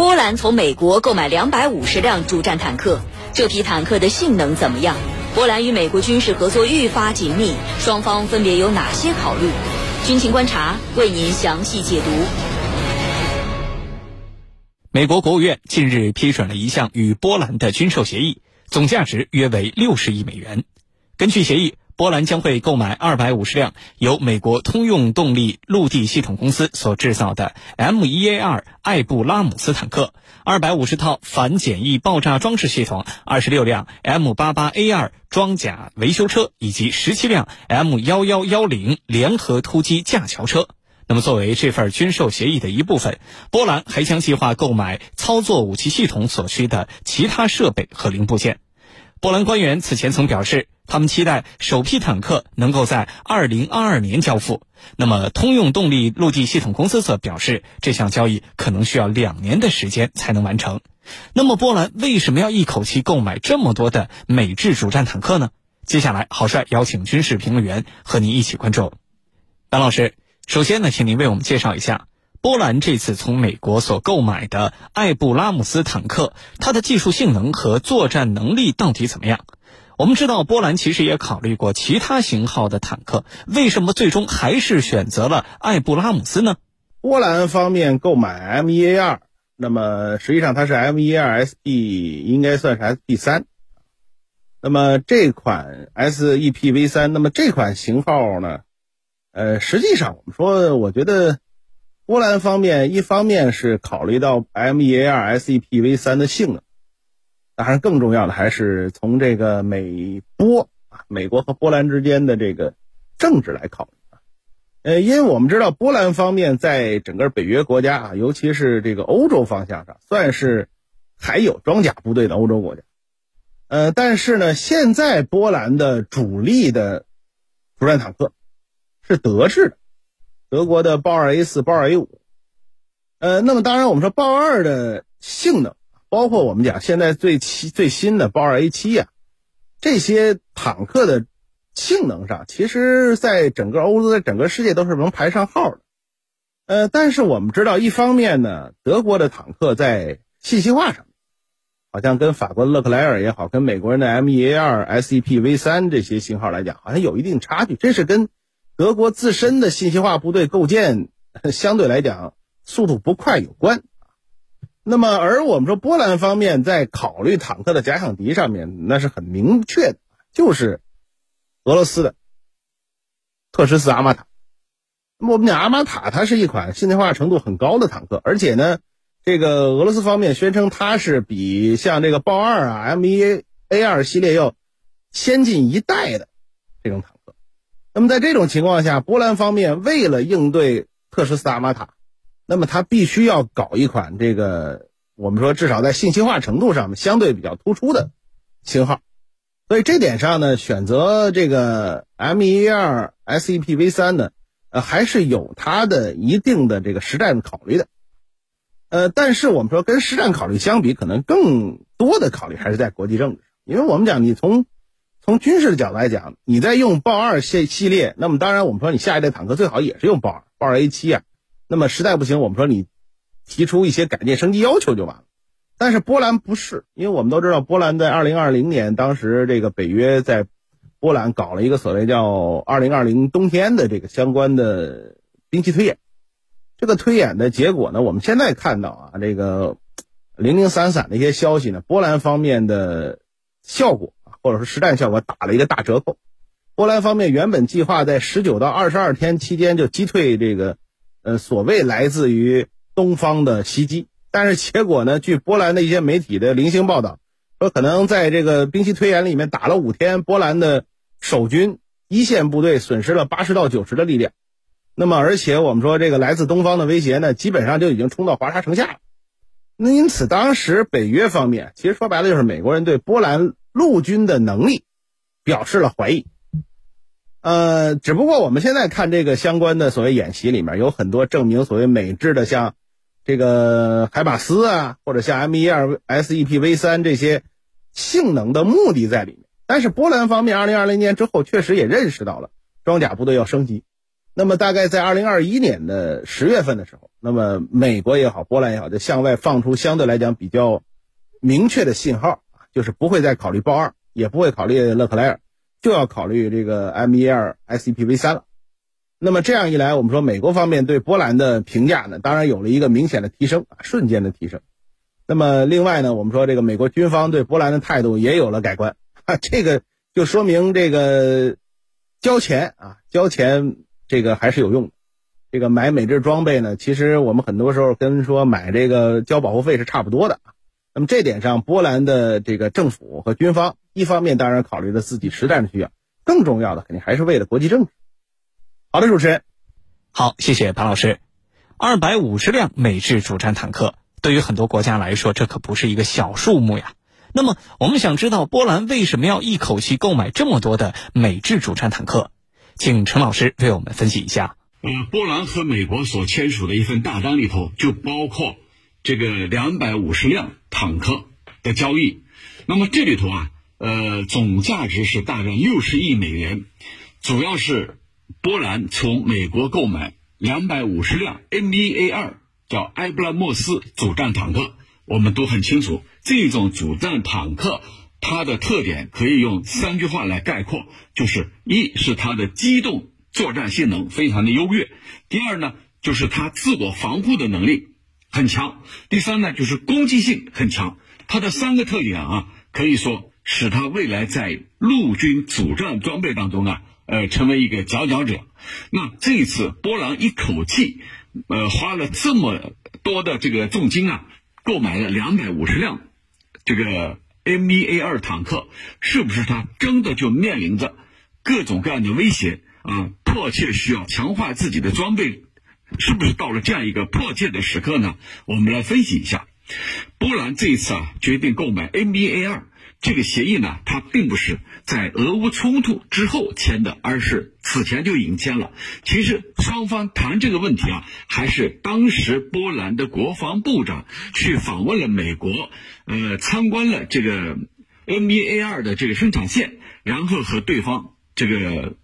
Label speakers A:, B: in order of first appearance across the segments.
A: 波兰从美国购买两百五十辆主战坦克，这批坦克的性能怎么样？波兰与美国军事合作愈发紧密，双方分别有哪些考虑？军情观察为您详细解读。
B: 美国国务院近日批准了一项与波兰的军售协议，总价值约为六十亿美元。根据协议，波兰将会购买二百五十辆由美国通用动力陆地系统公司所制造的 M1A2 艾布拉姆斯坦克，二百五十套反简易爆炸装置系统，二十六辆 M88A2 装甲维修车，以及十七辆 M1110 联合突击架桥车。那么，作为这份军售协议的一部分，波兰还将计划购买操作武器系统所需的其他设备和零部件。波兰官员此前曾表示，他们期待首批坦克能够在2022年交付。那么，通用动力陆地系统公司则表示，这项交易可能需要两年的时间才能完成。那么，波兰为什么要一口气购买这么多的美制主战坦克呢？接下来，郝帅邀请军事评论员和您一起关注。杨老师。首先呢，请您为我们介绍一下波兰这次从美国所购买的艾布拉姆斯坦克，它的技术性能和作战能力到底怎么样？我们知道波兰其实也考虑过其他型号的坦克，为什么最终还是选择了艾布拉姆斯呢？
C: 波兰方面购买 M1A2，那么实际上它是 M1A2SP，应该算是 SP 三。那么这款 SEPV 三，那么这款型号呢？呃，实际上我们说，我觉得波兰方面一方面是考虑到 M1A2 SEPV 三的性能，当然更重要的还是从这个美波啊，美国和波兰之间的这个政治来考虑啊。呃，因为我们知道波兰方面在整个北约国家啊，尤其是这个欧洲方向上，算是还有装甲部队的欧洲国家。呃，但是呢，现在波兰的主力的主战坦克。是德制的，德国的豹二 A 四、豹二 A 五，呃，那么当然我们说豹二的性能，包括我们讲现在最新最新的豹二 A 七呀，这些坦克的性能上，其实在整个欧洲，在整个世界都是能排上号的。呃，但是我们知道，一方面呢，德国的坦克在信息化上，好像跟法国的勒克莱尔也好，跟美国人的 M 一 A 二、S E P V 三这些型号来讲，好像有一定差距，这是跟。德国自身的信息化部队构建相对来讲速度不快有关，那么而我们说波兰方面在考虑坦克的假想敌上面，那是很明确的，就是俄罗斯的特什斯阿玛塔。那么我们讲阿玛塔，它是一款信息化程度很高的坦克，而且呢，这个俄罗斯方面宣称它是比像这个豹二啊 M 一 A 二系列要先进一代的这种坦克。那么在这种情况下，波兰方面为了应对特什斯阿玛塔，那么他必须要搞一款这个我们说至少在信息化程度上面相对比较突出的型号，所以这点上呢，选择这个 M12 SEPV 三呢，呃，还是有它的一定的这个实战考虑的，呃，但是我们说跟实战考虑相比，可能更多的考虑还是在国际政治上，因为我们讲你从。从军事的角度来讲，你在用豹二系系列，那么当然我们说你下一代坦克最好也是用豹二，豹二 A 七啊。那么实在不行，我们说你提出一些改变升级要求就完了。但是波兰不是，因为我们都知道，波兰在二零二零年，当时这个北约在波兰搞了一个所谓叫“二零二零冬天”的这个相关的兵器推演。这个推演的结果呢，我们现在看到啊，这个零零散散的一些消息呢，波兰方面的效果。或者说实战效果打了一个大折扣。波兰方面原本计划在十九到二十二天期间就击退这个，呃，所谓来自于东方的袭击，但是结果呢？据波兰的一些媒体的零星报道，说可能在这个兵棋推演里面打了五天，波兰的守军一线部队损失了八十到九十的力量。那么，而且我们说这个来自东方的威胁呢，基本上就已经冲到华沙城下了。那因此，当时北约方面其实说白了就是美国人对波兰。陆军的能力表示了怀疑，呃，只不过我们现在看这个相关的所谓演习里面有很多证明所谓美制的像这个海马斯啊，或者像 M 一二 SEPV 三这些性能的目的在里面。但是波兰方面二零二零年之后确实也认识到了装甲部队要升级，那么大概在二零二一年的十月份的时候，那么美国也好，波兰也好，就向外放出相对来讲比较明确的信号，就是不会再考虑豹二，也不会考虑勒克莱尔，就要考虑这个 M 一二 S E P V 三了。那么这样一来，我们说美国方面对波兰的评价呢，当然有了一个明显的提升，瞬间的提升。那么另外呢，我们说这个美国军方对波兰的态度也有了改观，这个就说明这个交钱啊，交钱这个还是有用的。这个买美制装备呢，其实我们很多时候跟说买这个交保护费是差不多的。那么这点上，波兰的这个政府和军方，一方面当然考虑了自己实战的需要，更重要的肯定还是为了国际政治。好的，主持人，
B: 好，谢谢潘老师。二百五十辆美制主战坦克，对于很多国家来说，这可不是一个小数目呀。那么，我们想知道波兰为什么要一口气购买这么多的美制主战坦克？请陈老师为我们分析一下。
D: 呃，波兰和美国所签署的一份大单里头，就包括这个两百五十辆坦克的交易。那么这里头啊，呃，总价值是大概六十亿美元，主要是。波兰从美国购买两百五十辆 M 一 A 二，叫埃布拉莫斯主战坦克。我们都很清楚，这种主战坦克它的特点可以用三句话来概括：就是一是它的机动作战性能非常的优越；第二呢，就是它自我防护的能力很强；第三呢，就是攻击性很强。它的三个特点啊，可以说使它未来在陆军主战装备当中啊。呃，成为一个佼佼者。那这一次波兰一口气，呃，花了这么多的这个重金啊，购买了两百五十辆这个 M1A 二坦克，是不是他真的就面临着各种各样的威胁啊？迫切需要强化自己的装备，是不是到了这样一个迫切的时刻呢？我们来分析一下，波兰这一次啊，决定购买 M1A 二。这个协议呢，它并不是在俄乌冲突之后签的，而是此前就已经签了。其实双方谈这个问题啊，还是当时波兰的国防部长去访问了美国，呃，参观了这个 M1A 二的这个生产线，然后和对方这个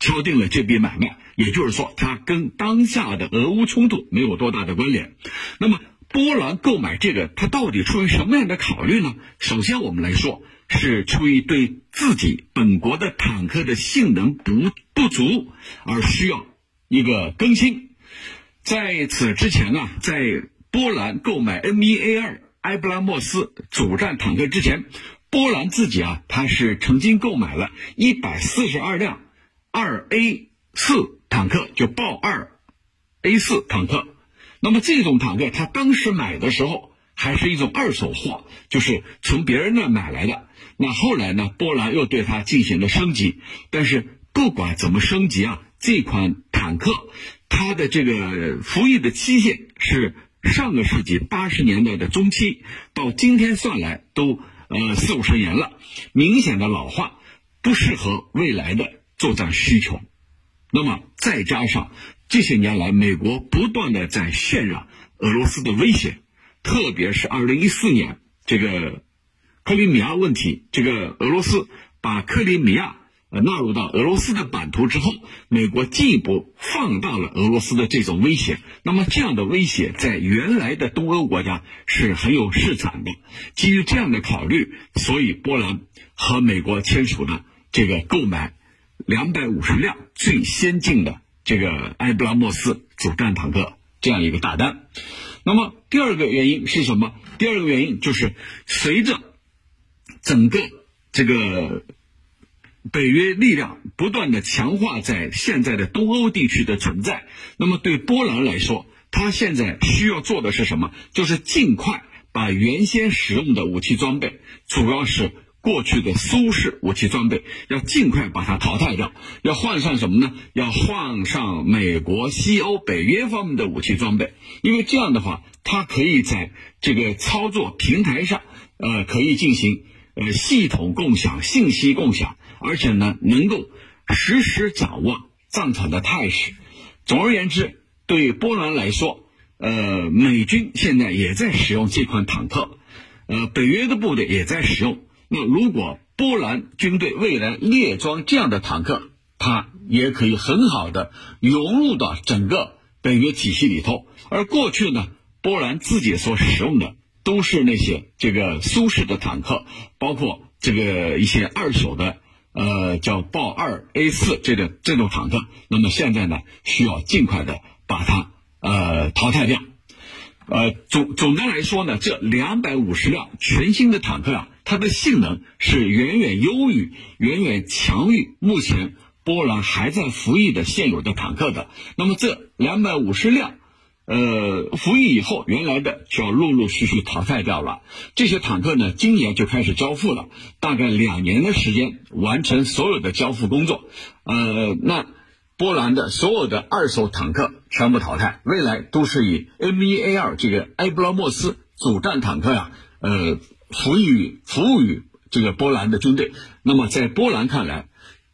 D: 敲定了这笔买卖。也就是说，它跟当下的俄乌冲突没有多大的关联。那么。波兰购买这个，它到底出于什么样的考虑呢？首先，我们来说是出于对自己本国的坦克的性能不不足而需要一个更新。在此之前啊，在波兰购买 M1A2 埃布拉莫斯主战坦克之前，波兰自己啊，它是曾经购买了一百四十二辆二 A 四坦克，就豹二 A 四坦克。那么这种坦克，他当时买的时候还是一种二手货，就是从别人那买来的。那后来呢，波兰又对它进行了升级。但是不管怎么升级啊，这款坦克它的这个服役的期限是上个世纪八十年代的中期，到今天算来都呃四五十年了，明显的老化，不适合未来的作战需求。那么再加上。这些年来，美国不断的在渲染俄罗斯的威胁，特别是二零一四年这个克里米亚问题，这个俄罗斯把克里米亚呃纳入到俄罗斯的版图之后，美国进一步放大了俄罗斯的这种威胁。那么这样的威胁在原来的东欧国家是很有市场的。基于这样的考虑，所以波兰和美国签署了这个购买两百五十辆最先进的。这个埃布拉莫斯主战坦克这样一个大单，那么第二个原因是什么？第二个原因就是随着整个这个北约力量不断的强化在现在的东欧地区的存在，那么对波兰来说，他现在需要做的是什么？就是尽快把原先使用的武器装备，主要是。过去的苏式武器装备要尽快把它淘汰掉，要换上什么呢？要换上美国、西欧、北约方面的武器装备，因为这样的话，它可以在这个操作平台上，呃，可以进行呃系统共享、信息共享，而且呢，能够实时掌握战场的态势。总而言之，对波兰来说，呃，美军现在也在使用这款坦克，呃，北约的部队也在使用。那如果波兰军队未来列装这样的坦克，它也可以很好的融入到整个北约体系里头。而过去呢，波兰自己所使用的都是那些这个苏式的坦克，包括这个一些二手的，呃，叫豹二 A 四这个这种坦克。那么现在呢，需要尽快的把它呃淘汰掉。呃，总总的来说呢，这两百五十辆全新的坦克啊，它的性能是远远优于、远远强于目前波兰还在服役的现有的坦克的。那么这两百五十辆，呃，服役以后，原来的就要陆陆续续淘汰掉了。这些坦克呢，今年就开始交付了，大概两年的时间完成所有的交付工作。呃，那。波兰的所有的二手坦克全部淘汰，未来都是以 M1A 二这个埃布拉莫斯主战坦克呀，呃，服役于服务于这个波兰的军队。那么在波兰看来，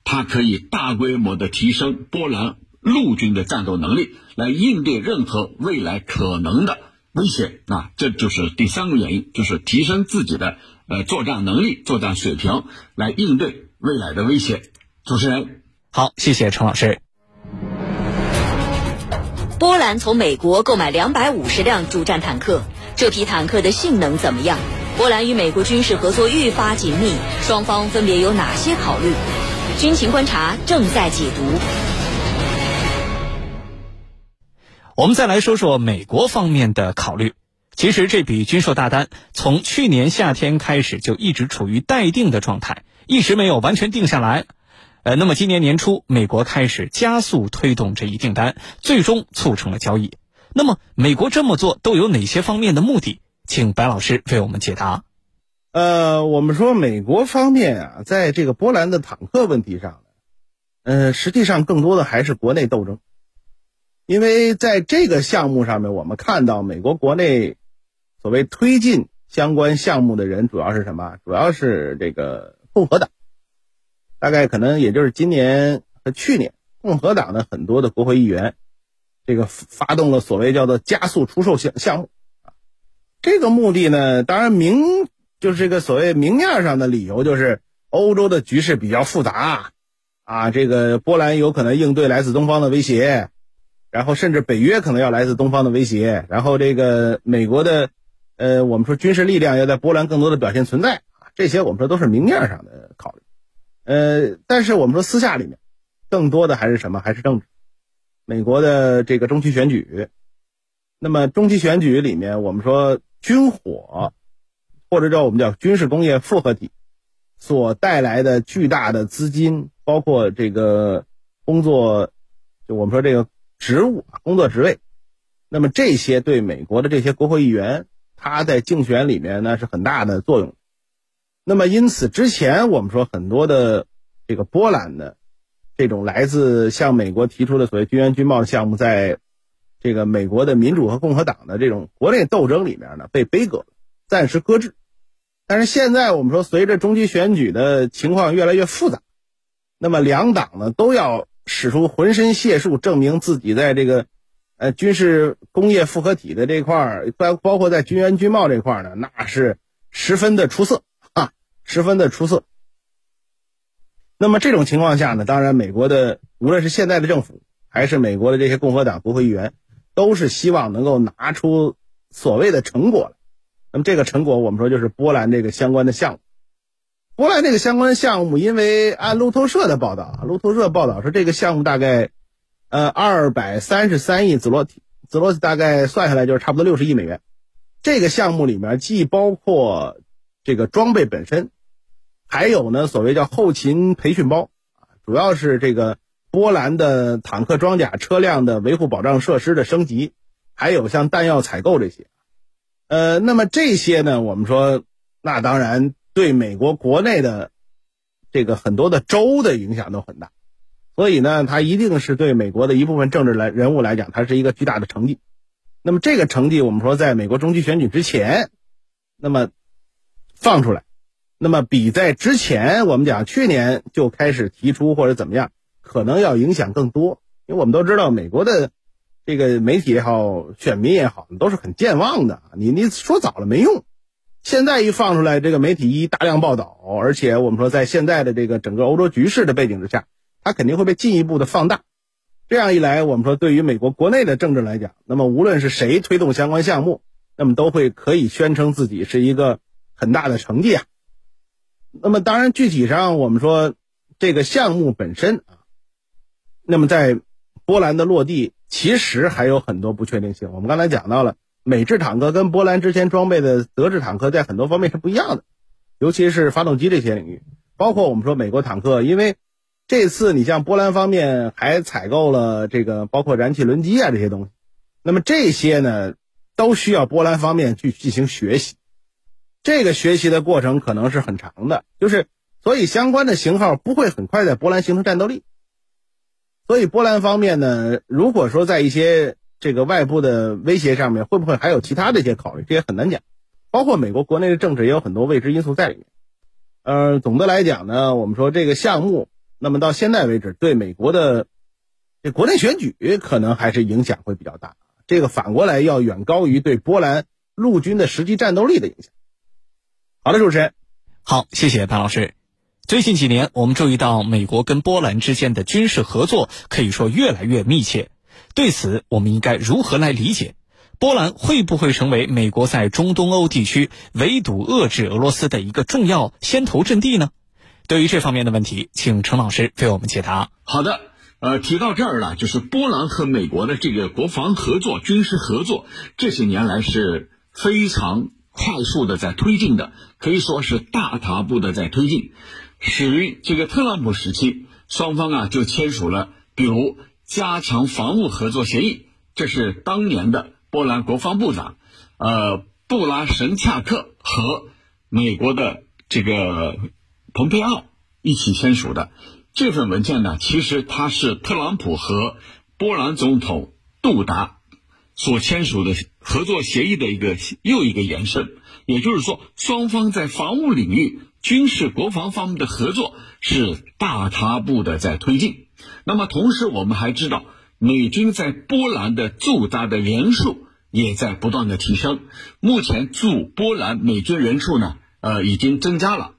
D: 它可以大规模的提升波兰陆军的战斗能力，来应对任何未来可能的威胁。啊，这就是第三个原因，就是提升自己的呃作战能力、作战水平，来应对未来的威胁。主持人，
B: 好，谢谢陈老师。
A: 波兰从美国购买两百五十辆主战坦克，这批坦克的性能怎么样？波兰与美国军事合作愈发紧密，双方分别有哪些考虑？军情观察正在解读。
B: 我们再来说说美国方面的考虑。其实这笔军售大单从去年夏天开始就一直处于待定的状态，一直没有完全定下来。呃，那么今年年初，美国开始加速推动这一订单，最终促成了交易。那么，美国这么做都有哪些方面的目的？请白老师为我们解答。
C: 呃，我们说美国方面啊，在这个波兰的坦克问题上，呃，实际上更多的还是国内斗争，因为在这个项目上面，我们看到美国国内所谓推进相关项目的人，主要是什么？主要是这个共和党。大概可能也就是今年和去年，共和党的很多的国会议员，这个发动了所谓叫做加速出售项项目，这个目的呢，当然明就是这个所谓明面上的理由就是欧洲的局势比较复杂啊，这个波兰有可能应对来自东方的威胁，然后甚至北约可能要来自东方的威胁，然后这个美国的呃，我们说军事力量要在波兰更多的表现存在啊，这些我们说都是明面上的考虑。呃，但是我们说私下里面，更多的还是什么？还是政治。美国的这个中期选举，那么中期选举里面，我们说军火，或者叫我们叫军事工业复合体，所带来的巨大的资金，包括这个工作，就我们说这个职务工作职位，那么这些对美国的这些国会议员，他在竞选里面呢是很大的作用。那么，因此之前我们说很多的这个波兰的这种来自向美国提出的所谓军援军贸项目，在这个美国的民主和共和党的这种国内斗争里面呢，被杯搁，暂时搁置。但是现在我们说，随着中期选举的情况越来越复杂，那么两党呢都要使出浑身解数，证明自己在这个呃军事工业复合体的这块儿，包包括在军援军贸这块呢，那是十分的出色。十分的出色。那么这种情况下呢，当然美国的无论是现在的政府，还是美国的这些共和党国会议员，都是希望能够拿出所谓的成果来。那么这个成果，我们说就是波兰这个相关的项目。波兰这个相关项目，因为按路透社的报道，路透社报道说这个项目大概呃二百三十三亿紫罗体，紫罗体大概算下来就是差不多六十亿美元。这个项目里面既包括这个装备本身。还有呢，所谓叫后勤培训包，主要是这个波兰的坦克装甲车辆的维护保障设施的升级，还有像弹药采购这些。呃，那么这些呢，我们说，那当然对美国国内的这个很多的州的影响都很大，所以呢，它一定是对美国的一部分政治来人物来讲，它是一个巨大的成绩。那么这个成绩，我们说，在美国中期选举之前，那么放出来。那么比在之前，我们讲去年就开始提出或者怎么样，可能要影响更多，因为我们都知道美国的这个媒体也好，选民也好，都是很健忘的。你你说早了没用，现在一放出来，这个媒体一大量报道，而且我们说在现在的这个整个欧洲局势的背景之下，它肯定会被进一步的放大。这样一来，我们说对于美国国内的政治来讲，那么无论是谁推动相关项目，那么都会可以宣称自己是一个很大的成绩啊。那么当然，具体上我们说这个项目本身啊，那么在波兰的落地其实还有很多不确定性。我们刚才讲到了，美制坦克跟波兰之前装备的德制坦克在很多方面是不一样的，尤其是发动机这些领域，包括我们说美国坦克，因为这次你像波兰方面还采购了这个包括燃气轮机啊这些东西，那么这些呢都需要波兰方面去进行学习。这个学习的过程可能是很长的，就是所以相关的型号不会很快在波兰形成战斗力。所以波兰方面呢，如果说在一些这个外部的威胁上面，会不会还有其他的一些考虑，这也很难讲。包括美国国内的政治也有很多未知因素在里面。呃，总的来讲呢，我们说这个项目，那么到现在为止，对美国的这国内选举可能还是影响会比较大。这个反过来要远高于对波兰陆军的实际战斗力的影响。好的，主持人，
B: 好，谢谢潘老师。最近几年，我们注意到美国跟波兰之间的军事合作可以说越来越密切。对此，我们应该如何来理解？波兰会不会成为美国在中东欧地区围堵遏制俄罗斯的一个重要先头阵地呢？对于这方面的问题，请陈老师为我们解答。
D: 好的，呃，提到这儿了，就是波兰和美国的这个国防合作、军事合作，这些年来是非常。快速的在推进的，可以说是大踏步的在推进。始于这个特朗普时期，双方啊就签署了，比如加强防务合作协议，这是当年的波兰国防部长，呃，布拉什恰克和美国的这个蓬佩奥一起签署的这份文件呢，其实它是特朗普和波兰总统杜达。所签署的合作协议的一个又一个延伸，也就是说，双方在防务领域、军事国防方面的合作是大踏步的在推进。那么，同时我们还知道，美军在波兰的驻扎的人数也在不断的提升。目前驻波兰美军人数呢，呃，已经增加了，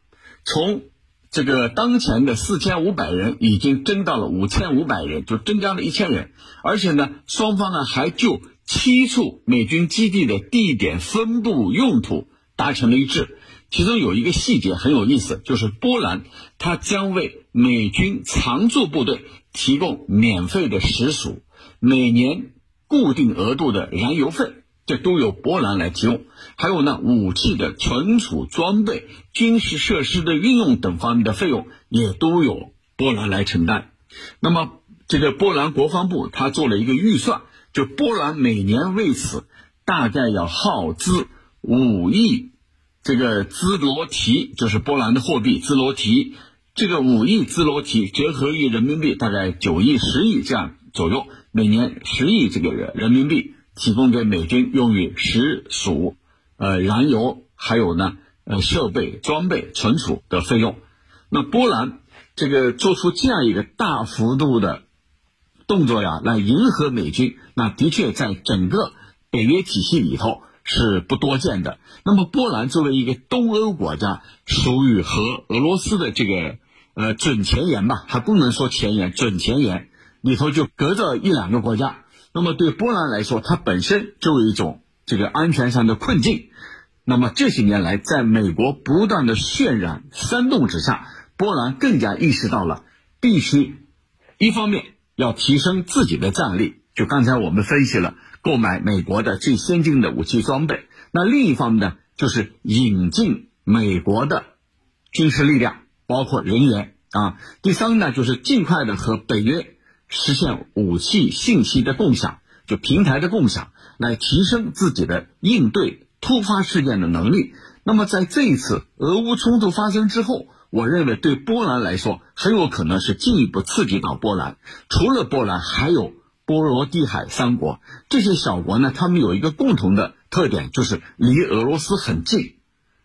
D: 从这个当前的四千五百人已经增到了五千五百人，就增加了一千人。而且呢，双方呢还就七处美军基地的地点分布用途达成了一致，其中有一个细节很有意思，就是波兰它将为美军常驻部队提供免费的食宿，每年固定额度的燃油费，这都由波兰来提供。还有呢，武器的存储、装备、军事设施的运用等方面的费用也都有波兰来承担。那么，这个波兰国防部他做了一个预算。就波兰每年为此大概要耗资五亿这个兹罗提，就是波兰的货币兹罗提。这个五亿兹罗提折合于人民币大概九亿十亿这样左右，每年十亿这个人人民币提供给美军用于食宿、呃燃油，还有呢呃设备装备存储的费用。那波兰这个做出这样一个大幅度的。动作呀，来迎合美军，那的确在整个北约体系里头是不多见的。那么，波兰作为一个东欧国家，属于和俄罗斯的这个呃准前沿吧，还不能说前沿，准前沿里头就隔着一两个国家。那么，对波兰来说，它本身就有一种这个安全上的困境。那么这些年来，在美国不断的渲染煽动之下，波兰更加意识到了必须一方面。要提升自己的战力，就刚才我们分析了，购买美国的最先进的武器装备。那另一方面呢，就是引进美国的军事力量，包括人员啊。第三呢，就是尽快的和北约实现武器信息的共享，就平台的共享，来提升自己的应对突发事件的能力。那么在这一次俄乌冲突发生之后。我认为对波兰来说，很有可能是进一步刺激到波兰。除了波兰，还有波罗的海三国。这些小国呢，他们有一个共同的特点，就是离俄罗斯很近。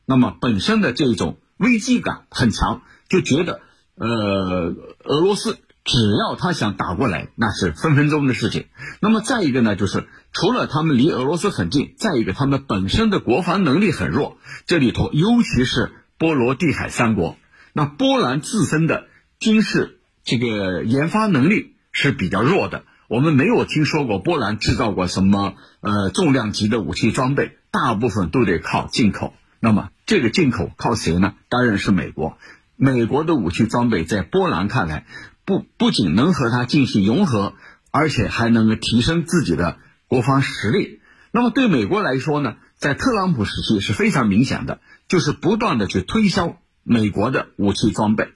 D: 那么本身的这种危机感很强，就觉得，呃，俄罗斯只要他想打过来，那是分分钟的事情。那么再一个呢，就是除了他们离俄罗斯很近，再一个他们本身的国防能力很弱。这里头，尤其是波罗的海三国。那波兰自身的军事这个研发能力是比较弱的。我们没有听说过波兰制造过什么呃重量级的武器装备，大部分都得靠进口。那么这个进口靠谁呢？当然是美国。美国的武器装备在波兰看来，不不仅能和它进行融合，而且还能够提升自己的国防实力。那么对美国来说呢，在特朗普时期是非常明显的，就是不断的去推销美国的武器装备。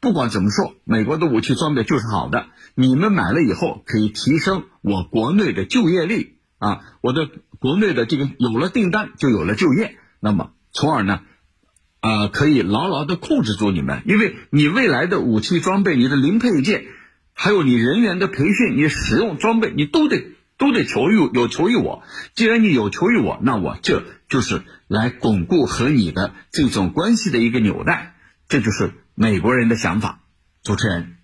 D: 不管怎么说，美国的武器装备就是好的。你们买了以后，可以提升我国内的就业率啊，我的国内的这个有了订单就有了就业，那么从而呢，呃，可以牢牢的控制住你们，因为你未来的武器装备、你的零配件，还有你人员的培训、你使用装备，你都得都得求于有求于我。既然你有求于我，那我这就是来巩固和你的这种关系的一个纽带，这就是。美国人的想法，主持人。